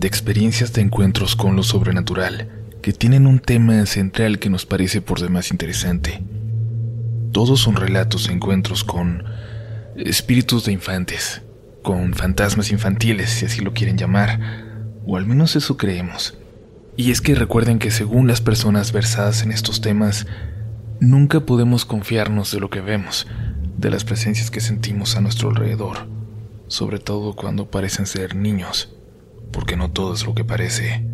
de experiencias de encuentros con lo sobrenatural, que tienen un tema central que nos parece por demás interesante. Todos son relatos de encuentros con espíritus de infantes, con fantasmas infantiles, si así lo quieren llamar, o al menos eso creemos. Y es que recuerden que según las personas versadas en estos temas, nunca podemos confiarnos de lo que vemos, de las presencias que sentimos a nuestro alrededor, sobre todo cuando parecen ser niños porque no todo es lo que parece.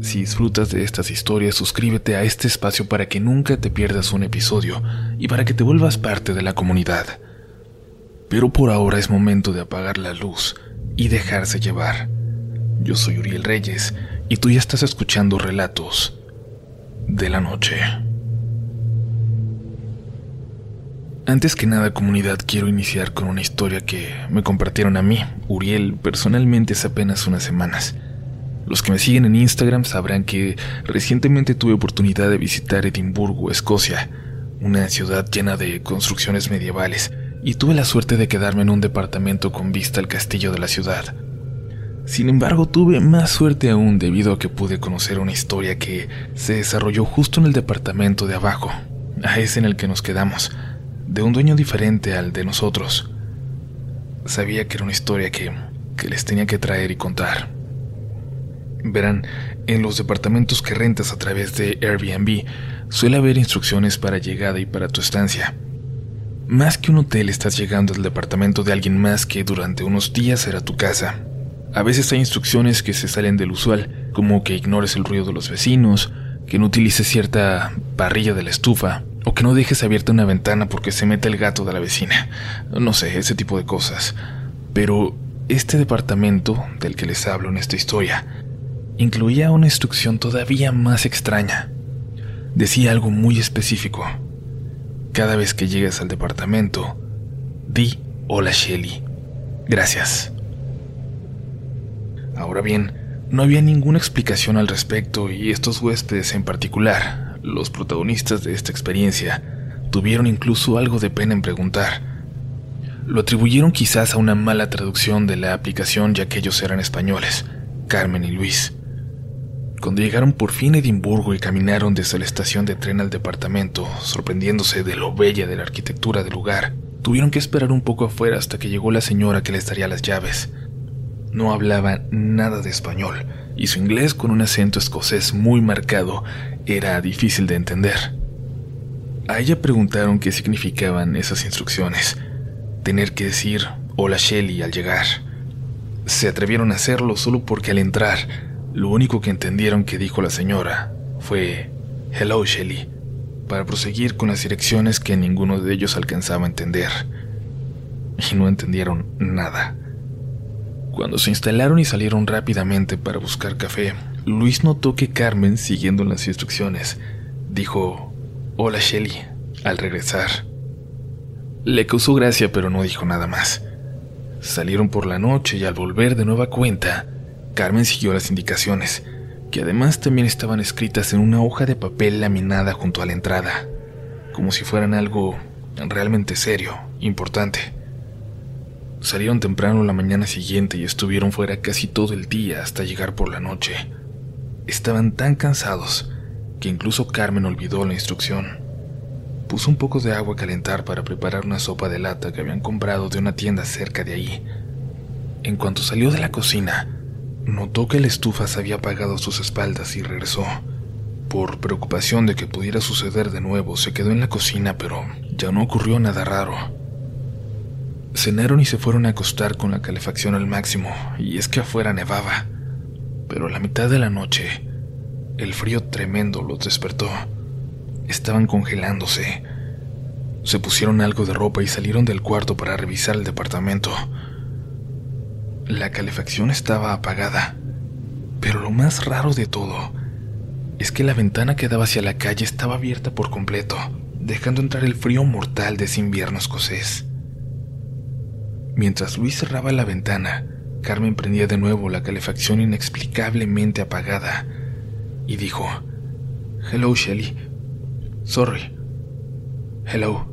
Si disfrutas de estas historias, suscríbete a este espacio para que nunca te pierdas un episodio y para que te vuelvas parte de la comunidad. Pero por ahora es momento de apagar la luz y dejarse llevar. Yo soy Uriel Reyes y tú ya estás escuchando relatos de la noche. Antes que nada, comunidad, quiero iniciar con una historia que me compartieron a mí, Uriel, personalmente hace apenas unas semanas. Los que me siguen en Instagram sabrán que recientemente tuve oportunidad de visitar Edimburgo, Escocia, una ciudad llena de construcciones medievales, y tuve la suerte de quedarme en un departamento con vista al castillo de la ciudad. Sin embargo, tuve más suerte aún debido a que pude conocer una historia que se desarrolló justo en el departamento de abajo, a ese en el que nos quedamos de un dueño diferente al de nosotros. Sabía que era una historia que, que les tenía que traer y contar. Verán, en los departamentos que rentas a través de Airbnb suele haber instrucciones para llegada y para tu estancia. Más que un hotel estás llegando al departamento de alguien más que durante unos días será tu casa. A veces hay instrucciones que se salen del usual, como que ignores el ruido de los vecinos, que no utilices cierta parrilla de la estufa, o que no dejes abierta una ventana porque se mete el gato de la vecina. No sé, ese tipo de cosas. Pero este departamento del que les hablo en esta historia incluía una instrucción todavía más extraña. Decía algo muy específico. Cada vez que llegues al departamento, di hola Shelly. Gracias. Ahora bien, no había ninguna explicación al respecto y estos huéspedes en particular los protagonistas de esta experiencia tuvieron incluso algo de pena en preguntar. Lo atribuyeron quizás a una mala traducción de la aplicación ya que ellos eran españoles, Carmen y Luis. Cuando llegaron por fin a Edimburgo y caminaron desde la estación de tren al departamento, sorprendiéndose de lo bella de la arquitectura del lugar, tuvieron que esperar un poco afuera hasta que llegó la señora que les daría las llaves. No hablaba nada de español, y su inglés con un acento escocés muy marcado era difícil de entender. A ella preguntaron qué significaban esas instrucciones. Tener que decir hola Shelly al llegar. Se atrevieron a hacerlo solo porque al entrar, lo único que entendieron que dijo la señora fue Hello Shelly, para proseguir con las direcciones que ninguno de ellos alcanzaba a entender. Y no entendieron nada. Cuando se instalaron y salieron rápidamente para buscar café, Luis notó que Carmen, siguiendo las instrucciones, dijo, Hola Shelly, al regresar. Le causó gracia, pero no dijo nada más. Salieron por la noche y al volver de nueva cuenta, Carmen siguió las indicaciones, que además también estaban escritas en una hoja de papel laminada junto a la entrada, como si fueran algo realmente serio, importante. Salieron temprano la mañana siguiente y estuvieron fuera casi todo el día hasta llegar por la noche. Estaban tan cansados que incluso Carmen olvidó la instrucción. Puso un poco de agua a calentar para preparar una sopa de lata que habían comprado de una tienda cerca de ahí. En cuanto salió de la cocina, notó que la estufa se había apagado a sus espaldas y regresó. Por preocupación de que pudiera suceder de nuevo, se quedó en la cocina, pero ya no ocurrió nada raro. Cenaron y se fueron a acostar con la calefacción al máximo, y es que afuera nevaba pero a la mitad de la noche, el frío tremendo los despertó. Estaban congelándose, Se pusieron algo de ropa y salieron del cuarto para revisar el departamento. La calefacción estaba apagada, pero lo más raro de todo es que la ventana que daba hacia la calle estaba abierta por completo, dejando entrar el frío mortal de ese invierno escocés. Mientras Luis cerraba la ventana, Carmen prendía de nuevo la calefacción inexplicablemente apagada y dijo, Hello, Shelly. Sorry. Hello.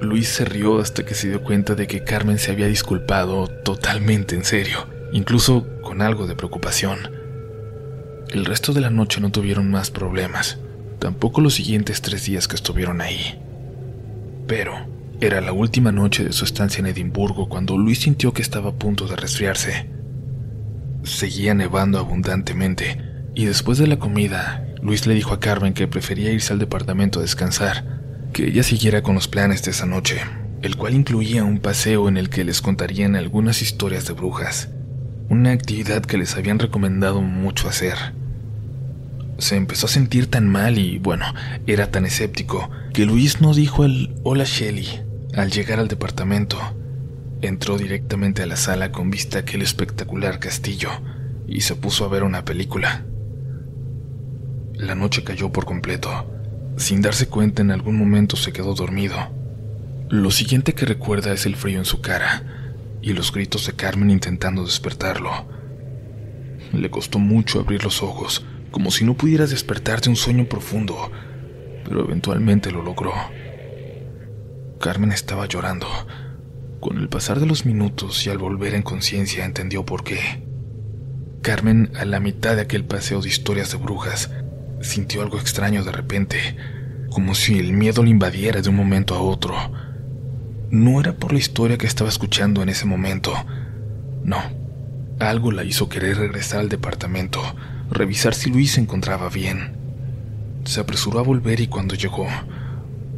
Luis se rió hasta que se dio cuenta de que Carmen se había disculpado totalmente en serio, incluso con algo de preocupación. El resto de la noche no tuvieron más problemas, tampoco los siguientes tres días que estuvieron ahí. Pero era la última noche de su estancia en Edimburgo cuando Luis sintió que estaba a punto de resfriarse. Seguía nevando abundantemente, y después de la comida, Luis le dijo a Carmen que prefería irse al departamento a descansar, que ella siguiera con los planes de esa noche, el cual incluía un paseo en el que les contarían algunas historias de brujas, una actividad que les habían recomendado mucho hacer. Se empezó a sentir tan mal y, bueno, era tan escéptico, que Luis no dijo el hola Shelly al llegar al departamento. Entró directamente a la sala con vista a aquel espectacular castillo y se puso a ver una película. La noche cayó por completo sin darse cuenta, en algún momento se quedó dormido. Lo siguiente que recuerda es el frío en su cara y los gritos de Carmen intentando despertarlo. Le costó mucho abrir los ojos, como si no pudiera despertar de un sueño profundo, pero eventualmente lo logró. Carmen estaba llorando. Con el pasar de los minutos y al volver en conciencia entendió por qué. Carmen, a la mitad de aquel paseo de historias de brujas, sintió algo extraño de repente, como si el miedo le invadiera de un momento a otro. No era por la historia que estaba escuchando en ese momento, no. Algo la hizo querer regresar al departamento, revisar si Luis se encontraba bien. Se apresuró a volver y cuando llegó,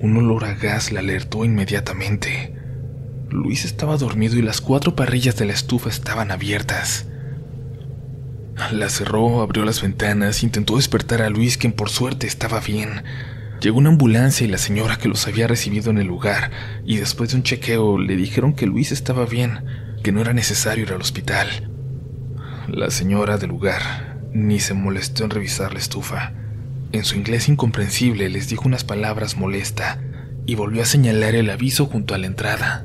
un olor a gas la alertó inmediatamente. Luis estaba dormido y las cuatro parrillas de la estufa estaban abiertas. La cerró, abrió las ventanas, intentó despertar a Luis, quien por suerte estaba bien. Llegó una ambulancia y la señora que los había recibido en el lugar, y después de un chequeo le dijeron que Luis estaba bien, que no era necesario ir al hospital. La señora del lugar ni se molestó en revisar la estufa. En su inglés incomprensible les dijo unas palabras molesta y volvió a señalar el aviso junto a la entrada.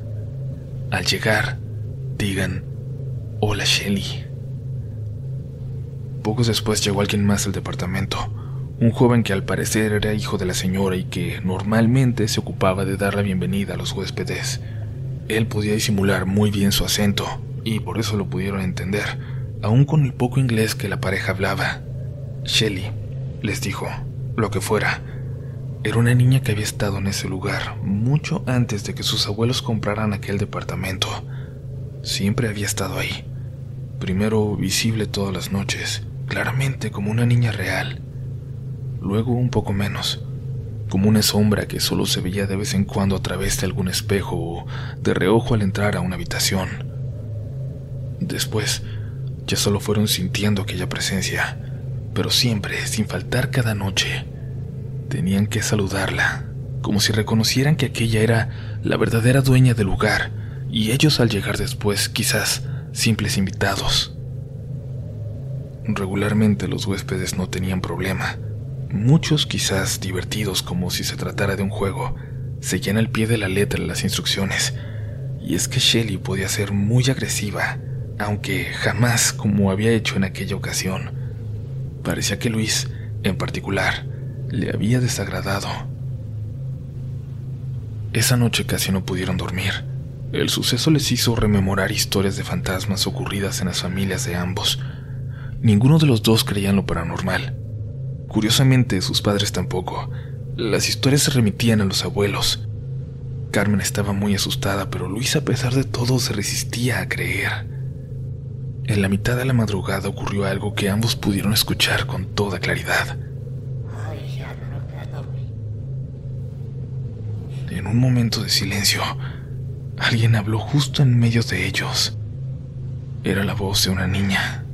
Al llegar, digan, hola Shelly. Pocos después llegó alguien más al departamento, un joven que al parecer era hijo de la señora y que normalmente se ocupaba de dar la bienvenida a los huéspedes. Él podía disimular muy bien su acento y por eso lo pudieron entender, aun con el poco inglés que la pareja hablaba. Shelly les dijo, lo que fuera, era una niña que había estado en ese lugar mucho antes de que sus abuelos compraran aquel departamento. Siempre había estado ahí, primero visible todas las noches, claramente como una niña real, luego un poco menos, como una sombra que solo se veía de vez en cuando a través de algún espejo o de reojo al entrar a una habitación. Después, ya solo fueron sintiendo aquella presencia, pero siempre, sin faltar cada noche, tenían que saludarla, como si reconocieran que aquella era la verdadera dueña del lugar, y ellos al llegar después, quizás simples invitados. Regularmente los huéspedes no tenían problema. Muchos quizás divertidos como si se tratara de un juego, seguían al pie de la letra las instrucciones. Y es que Shelley podía ser muy agresiva, aunque jamás como había hecho en aquella ocasión. Parecía que Luis, en particular, le había desagradado. Esa noche casi no pudieron dormir. El suceso les hizo rememorar historias de fantasmas ocurridas en las familias de ambos, Ninguno de los dos creía en lo paranormal. Curiosamente, sus padres tampoco. Las historias se remitían a los abuelos. Carmen estaba muy asustada, pero Luis a pesar de todo se resistía a creer. En la mitad de la madrugada ocurrió algo que ambos pudieron escuchar con toda claridad. En un momento de silencio, alguien habló justo en medio de ellos. Era la voz de una niña.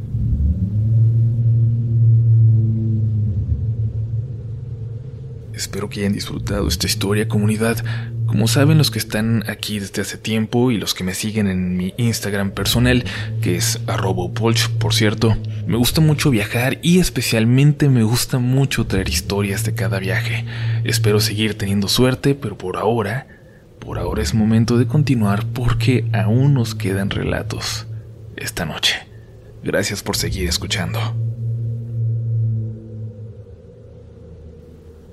Espero que hayan disfrutado esta historia, comunidad. Como saben los que están aquí desde hace tiempo y los que me siguen en mi Instagram personal, que es arrobopolch, por cierto, me gusta mucho viajar y especialmente me gusta mucho traer historias de cada viaje. Espero seguir teniendo suerte, pero por ahora, por ahora es momento de continuar porque aún nos quedan relatos esta noche. Gracias por seguir escuchando.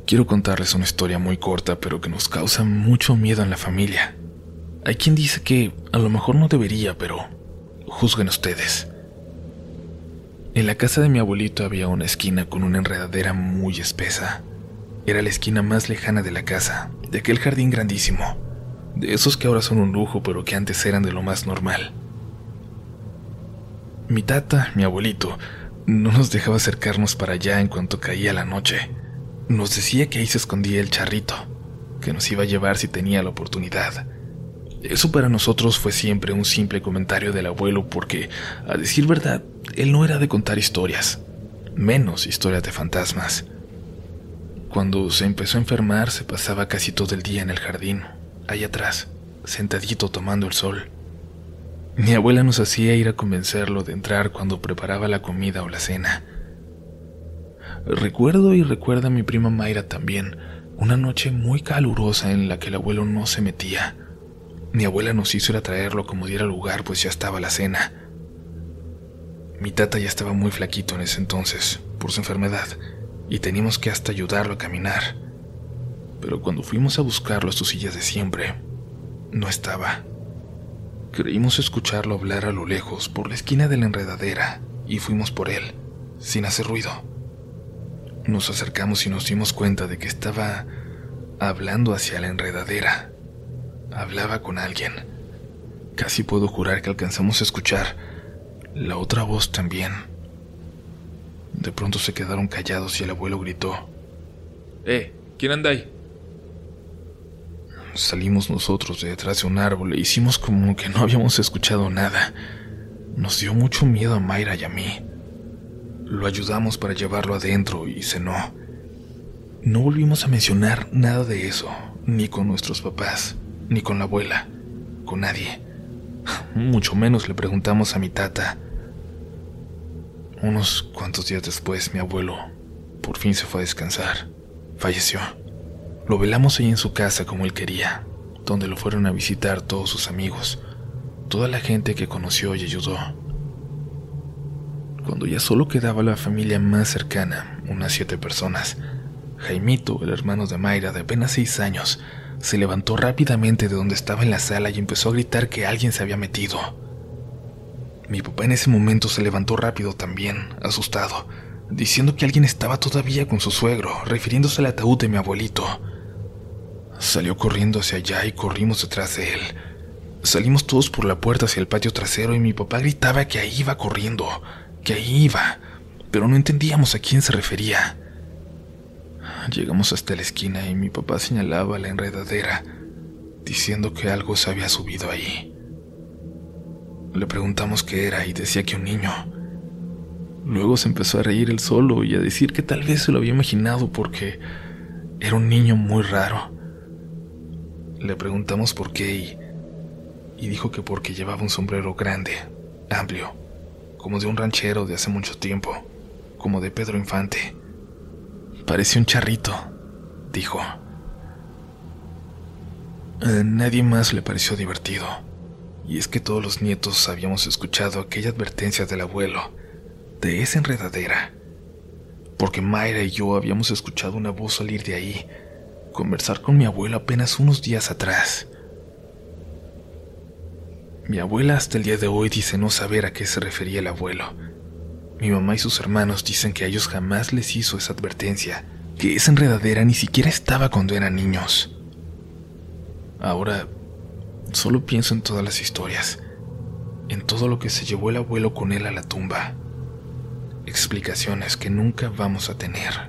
Quiero contarles una historia muy corta, pero que nos causa mucho miedo en la familia. Hay quien dice que a lo mejor no debería, pero juzguen ustedes. En la casa de mi abuelito había una esquina con una enredadera muy espesa. Era la esquina más lejana de la casa, de aquel jardín grandísimo, de esos que ahora son un lujo, pero que antes eran de lo más normal. Mi tata, mi abuelito, no nos dejaba acercarnos para allá en cuanto caía la noche. Nos decía que ahí se escondía el charrito, que nos iba a llevar si tenía la oportunidad. Eso para nosotros fue siempre un simple comentario del abuelo porque, a decir verdad, él no era de contar historias, menos historias de fantasmas. Cuando se empezó a enfermar se pasaba casi todo el día en el jardín, ahí atrás, sentadito tomando el sol. Mi abuela nos hacía ir a convencerlo de entrar cuando preparaba la comida o la cena. Recuerdo y recuerda a mi prima Mayra también, una noche muy calurosa en la que el abuelo no se metía. Mi abuela nos hizo ir a traerlo como diera lugar, pues ya estaba la cena. Mi tata ya estaba muy flaquito en ese entonces, por su enfermedad, y teníamos que hasta ayudarlo a caminar. Pero cuando fuimos a buscarlo a sus sillas de siempre, no estaba. Creímos escucharlo hablar a lo lejos por la esquina de la enredadera y fuimos por él, sin hacer ruido. Nos acercamos y nos dimos cuenta de que estaba hablando hacia la enredadera. Hablaba con alguien. Casi puedo jurar que alcanzamos a escuchar la otra voz también. De pronto se quedaron callados y el abuelo gritó. ¡Eh! ¿Quién anda ahí? Salimos nosotros de detrás de un árbol e hicimos como que no habíamos escuchado nada. Nos dio mucho miedo a Mayra y a mí. Lo ayudamos para llevarlo adentro y cenó. No volvimos a mencionar nada de eso, ni con nuestros papás, ni con la abuela, con nadie. Mucho menos le preguntamos a mi tata. Unos cuantos días después, mi abuelo por fin se fue a descansar. Falleció. Lo velamos ahí en su casa como él quería, donde lo fueron a visitar todos sus amigos, toda la gente que conoció y ayudó. Cuando ya solo quedaba la familia más cercana, unas siete personas, Jaimito, el hermano de Mayra de apenas seis años, se levantó rápidamente de donde estaba en la sala y empezó a gritar que alguien se había metido. Mi papá en ese momento se levantó rápido también, asustado, diciendo que alguien estaba todavía con su suegro, refiriéndose al ataúd de mi abuelito. Salió corriendo hacia allá y corrimos detrás de él. Salimos todos por la puerta hacia el patio trasero y mi papá gritaba que ahí iba corriendo, que ahí iba, pero no entendíamos a quién se refería. Llegamos hasta la esquina y mi papá señalaba la enredadera, diciendo que algo se había subido ahí. Le preguntamos qué era y decía que un niño. Luego se empezó a reír él solo y a decir que tal vez se lo había imaginado porque era un niño muy raro. Le preguntamos por qué y, y dijo que porque llevaba un sombrero grande, amplio, como de un ranchero de hace mucho tiempo, como de Pedro Infante. Parecía un charrito, dijo. A nadie más le pareció divertido, y es que todos los nietos habíamos escuchado aquella advertencia del abuelo, de esa enredadera, porque Mayra y yo habíamos escuchado una voz salir de ahí, conversar con mi abuelo apenas unos días atrás. Mi abuela hasta el día de hoy dice no saber a qué se refería el abuelo. Mi mamá y sus hermanos dicen que a ellos jamás les hizo esa advertencia, que esa enredadera ni siquiera estaba cuando eran niños. Ahora, solo pienso en todas las historias, en todo lo que se llevó el abuelo con él a la tumba. Explicaciones que nunca vamos a tener.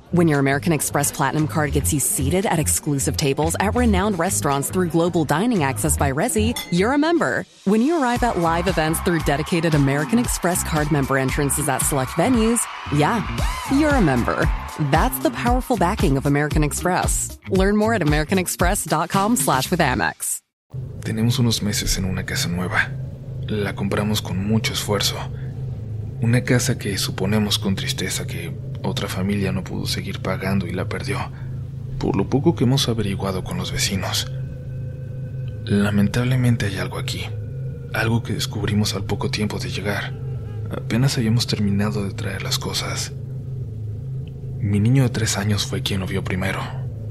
When your American Express Platinum card gets you seated at exclusive tables at renowned restaurants through global dining access by Resi, you're a member. When you arrive at live events through dedicated American Express card member entrances at select venues, yeah, you're a member. That's the powerful backing of American Express. Learn more at americanexpress.com slash with Amex. Tenemos unos meses en una casa nueva. La compramos con mucho esfuerzo. Una casa que suponemos con tristeza que otra familia no pudo seguir pagando y la perdió, por lo poco que hemos averiguado con los vecinos. Lamentablemente hay algo aquí, algo que descubrimos al poco tiempo de llegar. Apenas habíamos terminado de traer las cosas. Mi niño de tres años fue quien lo vio primero,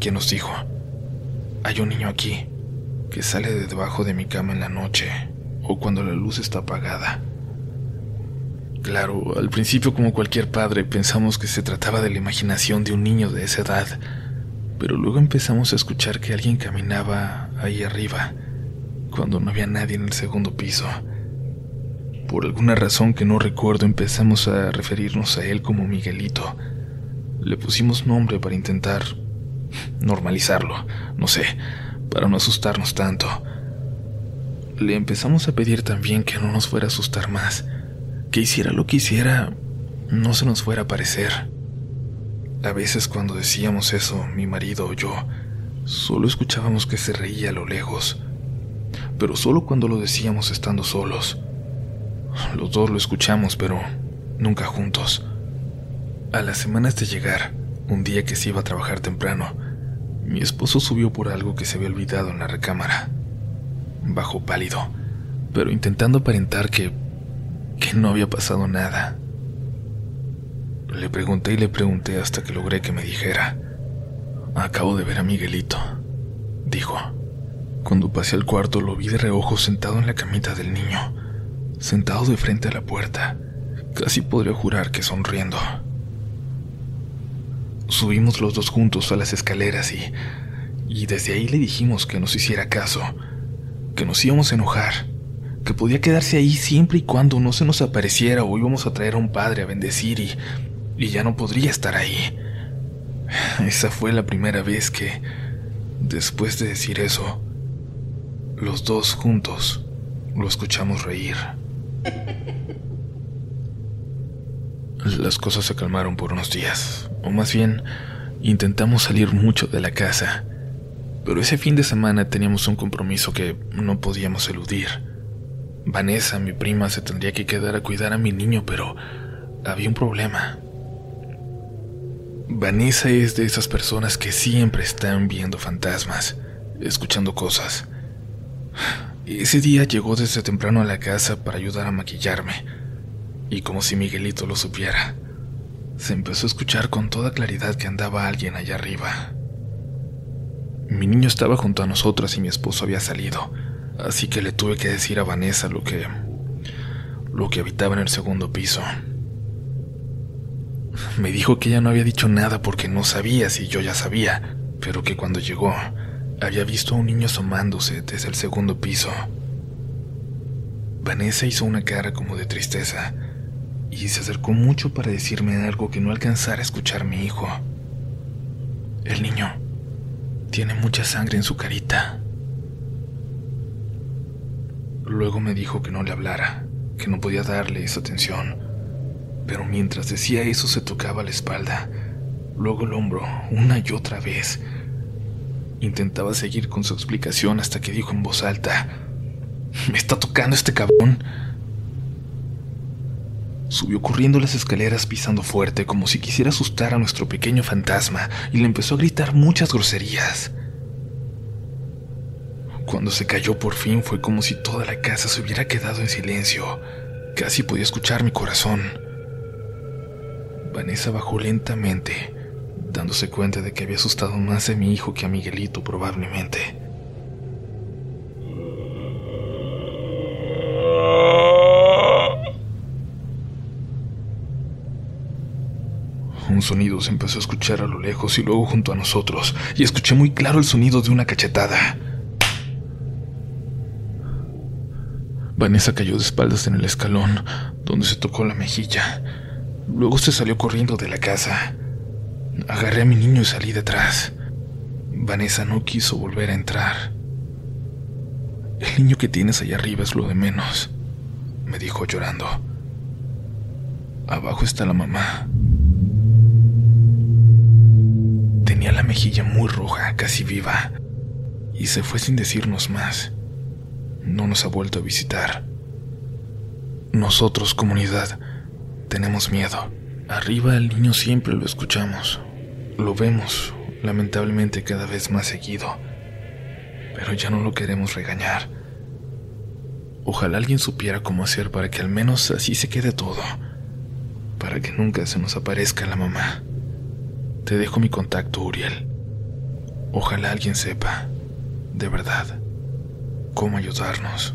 quien nos dijo, hay un niño aquí, que sale de debajo de mi cama en la noche o cuando la luz está apagada. Claro, al principio como cualquier padre pensamos que se trataba de la imaginación de un niño de esa edad, pero luego empezamos a escuchar que alguien caminaba ahí arriba, cuando no había nadie en el segundo piso. Por alguna razón que no recuerdo empezamos a referirnos a él como Miguelito. Le pusimos nombre para intentar normalizarlo, no sé, para no asustarnos tanto. Le empezamos a pedir también que no nos fuera a asustar más que hiciera lo que hiciera, no se nos fuera a parecer. A veces cuando decíamos eso, mi marido o yo, solo escuchábamos que se reía a lo lejos, pero solo cuando lo decíamos estando solos. Los dos lo escuchamos, pero nunca juntos. A las semanas de llegar, un día que se iba a trabajar temprano, mi esposo subió por algo que se había olvidado en la recámara. Bajo pálido, pero intentando aparentar que que no había pasado nada. Le pregunté y le pregunté hasta que logré que me dijera. Acabo de ver a Miguelito, dijo. Cuando pasé al cuarto lo vi de reojo sentado en la camita del niño, sentado de frente a la puerta. Casi podría jurar que sonriendo. Subimos los dos juntos a las escaleras y, y desde ahí le dijimos que nos hiciera caso, que nos íbamos a enojar, que podía quedarse ahí siempre y cuando no se nos apareciera o íbamos a traer a un padre a bendecir y, y ya no podría estar ahí. Esa fue la primera vez que, después de decir eso, los dos juntos lo escuchamos reír. Las cosas se calmaron por unos días, o más bien, intentamos salir mucho de la casa, pero ese fin de semana teníamos un compromiso que no podíamos eludir. Vanessa, mi prima, se tendría que quedar a cuidar a mi niño, pero había un problema. Vanessa es de esas personas que siempre están viendo fantasmas, escuchando cosas. Ese día llegó desde temprano a la casa para ayudar a maquillarme, y como si Miguelito lo supiera, se empezó a escuchar con toda claridad que andaba alguien allá arriba. Mi niño estaba junto a nosotras y mi esposo había salido así que le tuve que decir a Vanessa lo que lo que habitaba en el segundo piso. Me dijo que ella no había dicho nada porque no sabía si yo ya sabía, pero que cuando llegó había visto a un niño asomándose desde el segundo piso. Vanessa hizo una cara como de tristeza y se acercó mucho para decirme algo que no alcanzara a escuchar mi hijo. El niño tiene mucha sangre en su carita. Luego me dijo que no le hablara, que no podía darle esa atención. Pero mientras decía eso se tocaba la espalda, luego el hombro, una y otra vez. Intentaba seguir con su explicación hasta que dijo en voz alta, ¿Me está tocando este cabrón? Subió corriendo las escaleras pisando fuerte como si quisiera asustar a nuestro pequeño fantasma y le empezó a gritar muchas groserías. Cuando se cayó por fin fue como si toda la casa se hubiera quedado en silencio. Casi podía escuchar mi corazón. Vanessa bajó lentamente, dándose cuenta de que había asustado más a mi hijo que a Miguelito probablemente. Un sonido se empezó a escuchar a lo lejos y luego junto a nosotros, y escuché muy claro el sonido de una cachetada. Vanessa cayó de espaldas en el escalón, donde se tocó la mejilla. Luego se salió corriendo de la casa. Agarré a mi niño y salí detrás. Vanessa no quiso volver a entrar. El niño que tienes allá arriba es lo de menos, me dijo llorando. Abajo está la mamá. Tenía la mejilla muy roja, casi viva, y se fue sin decirnos más. No nos ha vuelto a visitar. Nosotros, comunidad, tenemos miedo. Arriba el niño siempre lo escuchamos. Lo vemos, lamentablemente, cada vez más seguido. Pero ya no lo queremos regañar. Ojalá alguien supiera cómo hacer para que al menos así se quede todo. Para que nunca se nos aparezca la mamá. Te dejo mi contacto, Uriel. Ojalá alguien sepa, de verdad, cómo ayudarnos.